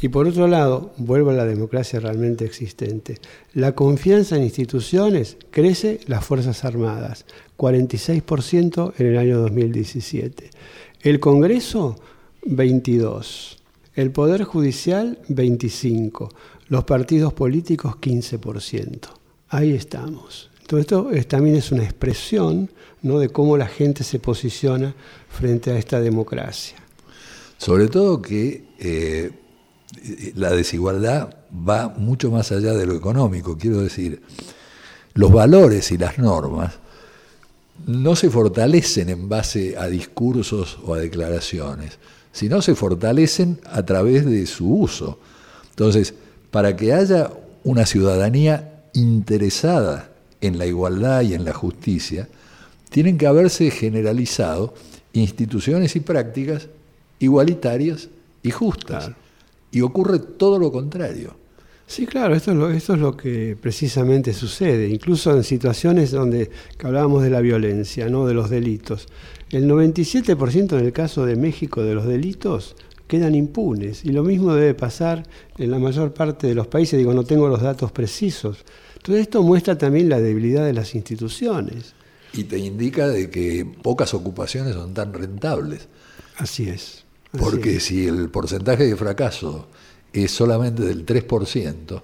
Y por otro lado, vuelvo a la democracia realmente existente. La confianza en instituciones crece las Fuerzas Armadas, 46% en el año 2017. El Congreso, 22%. El Poder Judicial, 25%. Los partidos políticos, 15%. Ahí estamos. Todo esto también es una expresión ¿no? de cómo la gente se posiciona frente a esta democracia. Sobre todo que eh, la desigualdad va mucho más allá de lo económico. Quiero decir, los valores y las normas no se fortalecen en base a discursos o a declaraciones, sino se fortalecen a través de su uso. Entonces, para que haya una ciudadanía interesada en la igualdad y en la justicia, tienen que haberse generalizado instituciones y prácticas igualitarias y justas. Y ocurre todo lo contrario. Sí, claro, esto es, lo, esto es lo que precisamente sucede, incluso en situaciones donde hablábamos de la violencia, ¿no? de los delitos. El 97% en el caso de México de los delitos quedan impunes y lo mismo debe pasar en la mayor parte de los países, digo, no tengo los datos precisos. Entonces esto muestra también la debilidad de las instituciones. Y te indica de que pocas ocupaciones son tan rentables. Así es. Porque si el porcentaje de fracaso es solamente del 3%,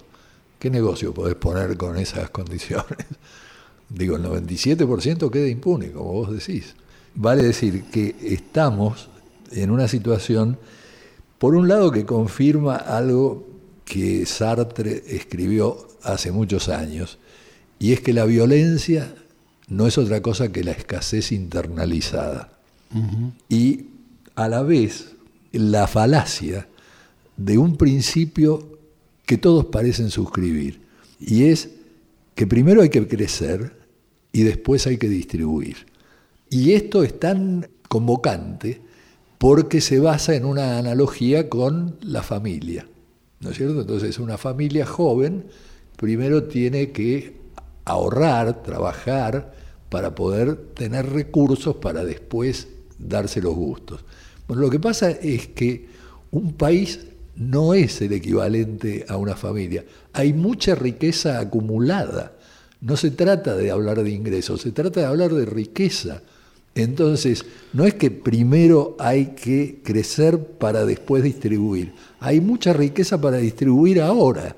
¿qué negocio podés poner con esas condiciones? Digo, el 97% queda impune, como vos decís. Vale decir que estamos en una situación, por un lado, que confirma algo que Sartre escribió hace muchos años, y es que la violencia no es otra cosa que la escasez internalizada. Y a la vez la falacia de un principio que todos parecen suscribir, y es que primero hay que crecer y después hay que distribuir. Y esto es tan convocante porque se basa en una analogía con la familia. ¿No es cierto? Entonces, una familia joven primero tiene que ahorrar, trabajar, para poder tener recursos para después darse los gustos. Bueno, lo que pasa es que un país no es el equivalente a una familia. Hay mucha riqueza acumulada. No se trata de hablar de ingresos, se trata de hablar de riqueza. Entonces, no es que primero hay que crecer para después distribuir. Hay mucha riqueza para distribuir ahora.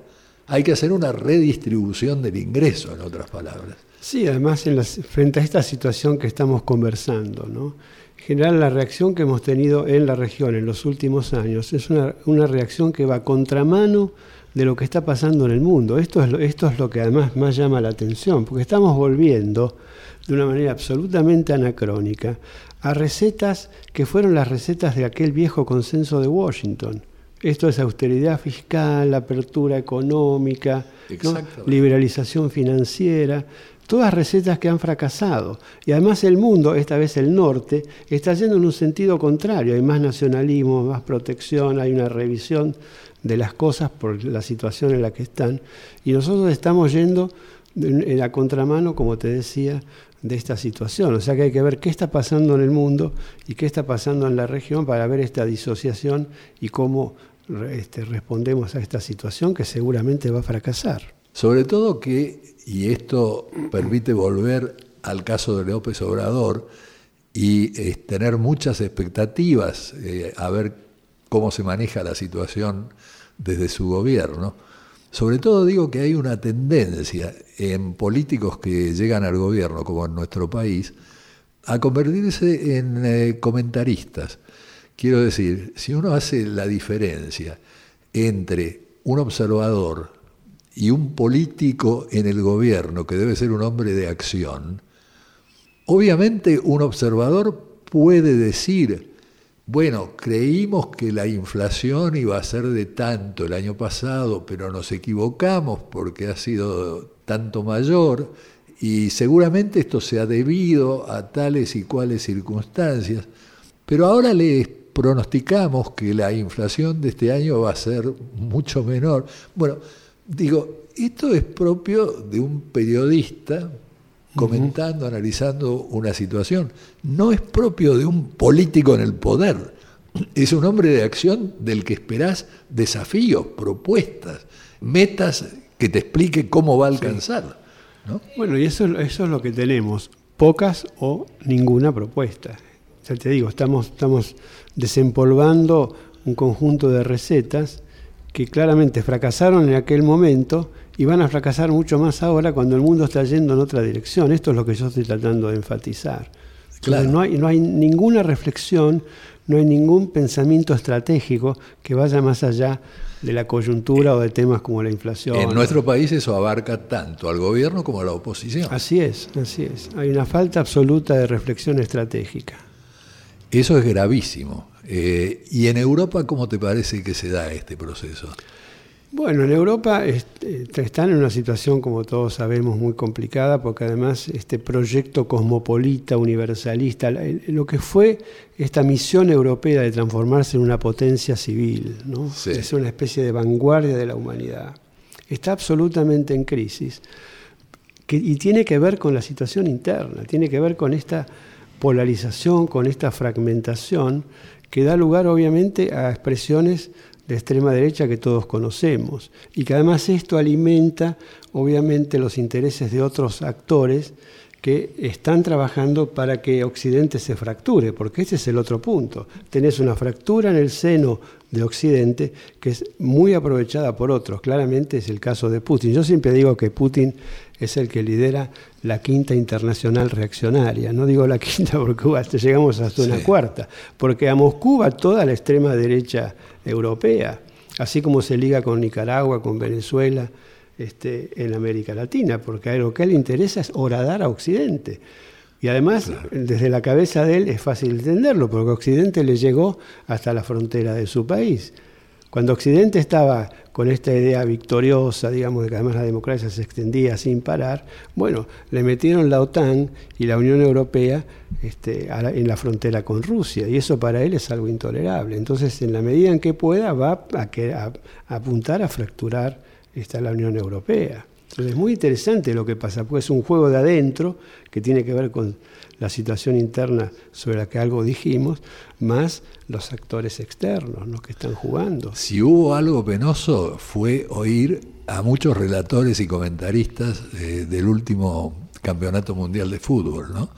Hay que hacer una redistribución del ingreso, en otras palabras. Sí, además en frente a esta situación que estamos conversando, ¿no? En general la reacción que hemos tenido en la región en los últimos años es una, una reacción que va a contramano de lo que está pasando en el mundo. Esto es, lo, esto es lo que además más llama la atención, porque estamos volviendo de una manera absolutamente anacrónica a recetas que fueron las recetas de aquel viejo consenso de Washington. Esto es austeridad fiscal, apertura económica, liberalización financiera, todas recetas que han fracasado. Y además el mundo, esta vez el norte, está yendo en un sentido contrario. Hay más nacionalismo, más protección, hay una revisión de las cosas por la situación en la que están. Y nosotros estamos yendo en la contramano, como te decía, de esta situación. O sea que hay que ver qué está pasando en el mundo y qué está pasando en la región para ver esta disociación y cómo este, respondemos a esta situación que seguramente va a fracasar. Sobre todo que, y esto permite volver al caso de López Obrador y eh, tener muchas expectativas eh, a ver cómo se maneja la situación desde su gobierno. Sobre todo digo que hay una tendencia en políticos que llegan al gobierno, como en nuestro país, a convertirse en eh, comentaristas. Quiero decir, si uno hace la diferencia entre un observador y un político en el gobierno, que debe ser un hombre de acción, obviamente un observador puede decir, bueno, creímos que la inflación iba a ser de tanto el año pasado, pero nos equivocamos porque ha sido tanto mayor y seguramente esto se ha debido a tales y cuales circunstancias. Pero ahora les pronosticamos que la inflación de este año va a ser mucho menor. Bueno, digo, esto es propio de un periodista comentando, analizando una situación. No es propio de un político en el poder. Es un hombre de acción del que esperás desafíos, propuestas, metas que te explique cómo va a alcanzar. Bueno, y eso, eso es lo que tenemos, pocas o ninguna propuesta. Ya te digo, estamos, estamos desempolvando un conjunto de recetas que claramente fracasaron en aquel momento y van a fracasar mucho más ahora cuando el mundo está yendo en otra dirección. Esto es lo que yo estoy tratando de enfatizar. Claro. No, hay, no hay ninguna reflexión, no hay ningún pensamiento estratégico que vaya más allá de la coyuntura o de temas como la inflación. En nuestro país eso abarca tanto al gobierno como a la oposición. Así es, así es. Hay una falta absoluta de reflexión estratégica. Eso es gravísimo. Eh, ¿Y en Europa cómo te parece que se da este proceso? Bueno, en Europa este, están en una situación, como todos sabemos, muy complicada, porque además este proyecto cosmopolita, universalista, lo que fue esta misión europea de transformarse en una potencia civil, ¿no? es una especie de vanguardia de la humanidad, está absolutamente en crisis. y tiene que ver con la situación interna, tiene que ver con esta polarización, con esta fragmentación, que da lugar obviamente a expresiones de extrema derecha que todos conocemos y que además esto alimenta obviamente los intereses de otros actores que están trabajando para que Occidente se fracture, porque ese es el otro punto. Tenés una fractura en el seno de Occidente que es muy aprovechada por otros. Claramente es el caso de Putin. Yo siempre digo que Putin es el que lidera la quinta internacional reaccionaria. No digo la quinta porque llegamos hasta una cuarta, porque a Moscú va toda la extrema derecha europea, así como se liga con Nicaragua, con Venezuela, este, en América Latina, porque a lo que le interesa es horadar a Occidente. Y además, desde la cabeza de él es fácil entenderlo, porque Occidente le llegó hasta la frontera de su país. Cuando Occidente estaba con esta idea victoriosa, digamos, de que además la democracia se extendía sin parar, bueno, le metieron la OTAN y la Unión Europea este, en la frontera con Rusia, y eso para él es algo intolerable. Entonces, en la medida en que pueda, va a, apuntar a fracturar esta, la Unión Europea. Entonces, es muy interesante lo que pasa, porque es un juego de adentro que tiene que ver con la situación interna sobre la que algo dijimos, más los actores externos ¿no? que están jugando. Si hubo algo penoso fue oír a muchos relatores y comentaristas eh, del último campeonato mundial de fútbol, ¿no?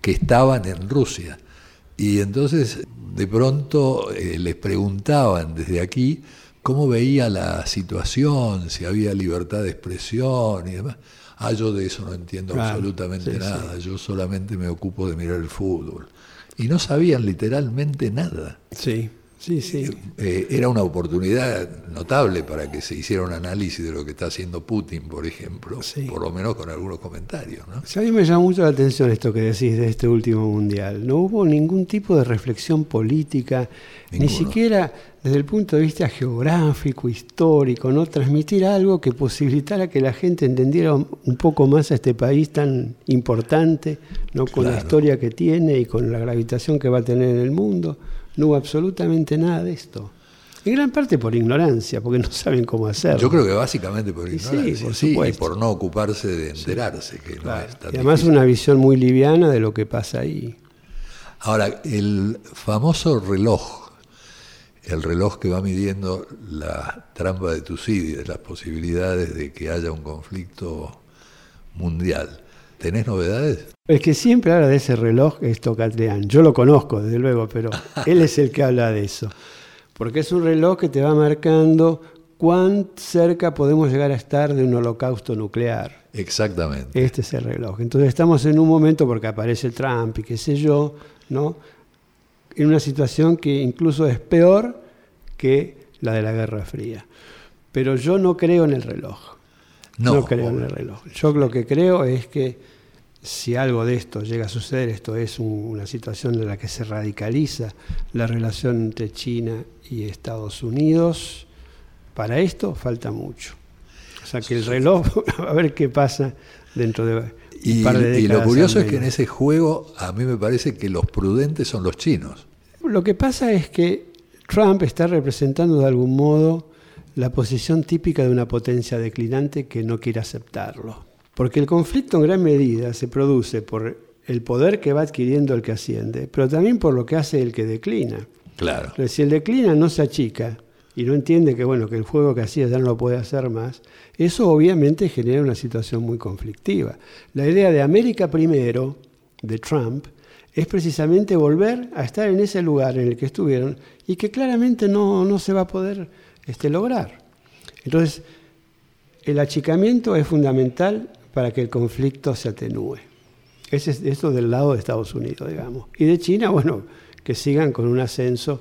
que estaban en Rusia. Y entonces de pronto eh, les preguntaban desde aquí cómo veía la situación, si había libertad de expresión y demás. Ah, yo de eso no entiendo absolutamente nada, yo solamente me ocupo de mirar el fútbol. Y no sabían literalmente nada. Sí. Sí, sí. Eh, era una oportunidad notable para que se hiciera un análisis de lo que está haciendo Putin, por ejemplo, por lo menos con algunos comentarios. ¿no? a mí me llama mucho la atención esto que decís de este último mundial. No hubo ningún tipo de reflexión política, ni siquiera desde el punto de vista geográfico, histórico, no transmitir algo que posibilitara que la gente entendiera un poco más a este país tan importante, no con la historia que tiene y con la gravitación que va a tener en el mundo. No hubo absolutamente nada de esto. En gran parte por ignorancia, porque no saben cómo hacerlo. Yo creo que básicamente por ignorancia, sí, por y por no ocuparse de enterarse, que no es y además una visión muy liviana de lo que pasa ahí. Ahora, el famoso reloj, el reloj que va midiendo la trampa de Tucídides, las posibilidades de que haya un conflicto mundial, ¿Tenés novedades? El que siempre habla de ese reloj es Tocatrián. Yo lo conozco, desde luego, pero él es el que habla de eso. Porque es un reloj que te va marcando cuán cerca podemos llegar a estar de un holocausto nuclear. Exactamente. Este es el reloj. Entonces estamos en un momento, porque aparece Trump y qué sé yo, ¿no? en una situación que incluso es peor que la de la Guerra Fría. Pero yo no creo en el reloj. No, creo en el reloj. Yo lo que creo es que si algo de esto llega a suceder, esto es una situación en la que se radicaliza la relación entre China y Estados Unidos, para esto falta mucho. O sea que el reloj, a ver qué pasa dentro de un par de. Y lo curioso es que en ese juego a mí me parece que los prudentes son los chinos. Lo que pasa es que Trump está representando de algún modo la posición típica de una potencia declinante que no quiere aceptarlo. Porque el conflicto en gran medida se produce por el poder que va adquiriendo el que asciende, pero también por lo que hace el que declina. Claro. si el declina no se achica y no entiende que bueno, que el juego que hacía ya no lo puede hacer más, eso obviamente genera una situación muy conflictiva. La idea de América primero, de Trump, es precisamente volver a estar en ese lugar en el que estuvieron y que claramente no, no se va a poder este, lograr. Entonces, el achicamiento es fundamental para que el conflicto se atenúe. Ese es esto del lado de Estados Unidos, digamos. Y de China, bueno, que sigan con un ascenso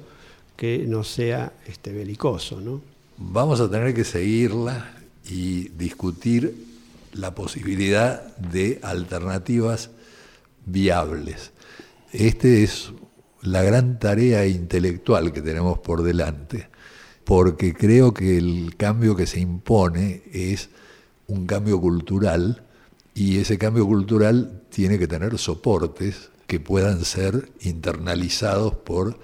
que no sea este, belicoso. ¿no? Vamos a tener que seguirla y discutir la posibilidad de alternativas viables. Esta es la gran tarea intelectual que tenemos por delante porque creo que el cambio que se impone es un cambio cultural y ese cambio cultural tiene que tener soportes que puedan ser internalizados por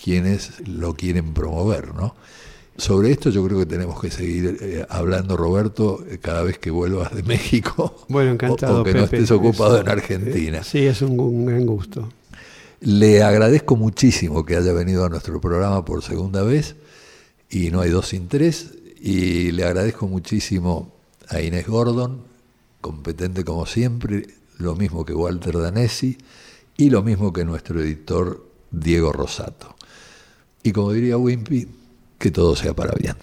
quienes lo quieren promover, ¿no? Sobre esto yo creo que tenemos que seguir eh, hablando, Roberto, eh, cada vez que vuelvas de México. Bueno, encantado. O, que no estés ocupado en Argentina. Sí, es un, un, gran gusto. Le agradezco muchísimo que haya venido a nuestro programa por segunda vez y no hay dos sin tres. Y le agradezco muchísimo a Inés Gordon, competente como siempre, lo mismo que Walter Danesi y lo mismo que nuestro editor Diego Rosato. Y como diría Wimpy, que todo sea para bien.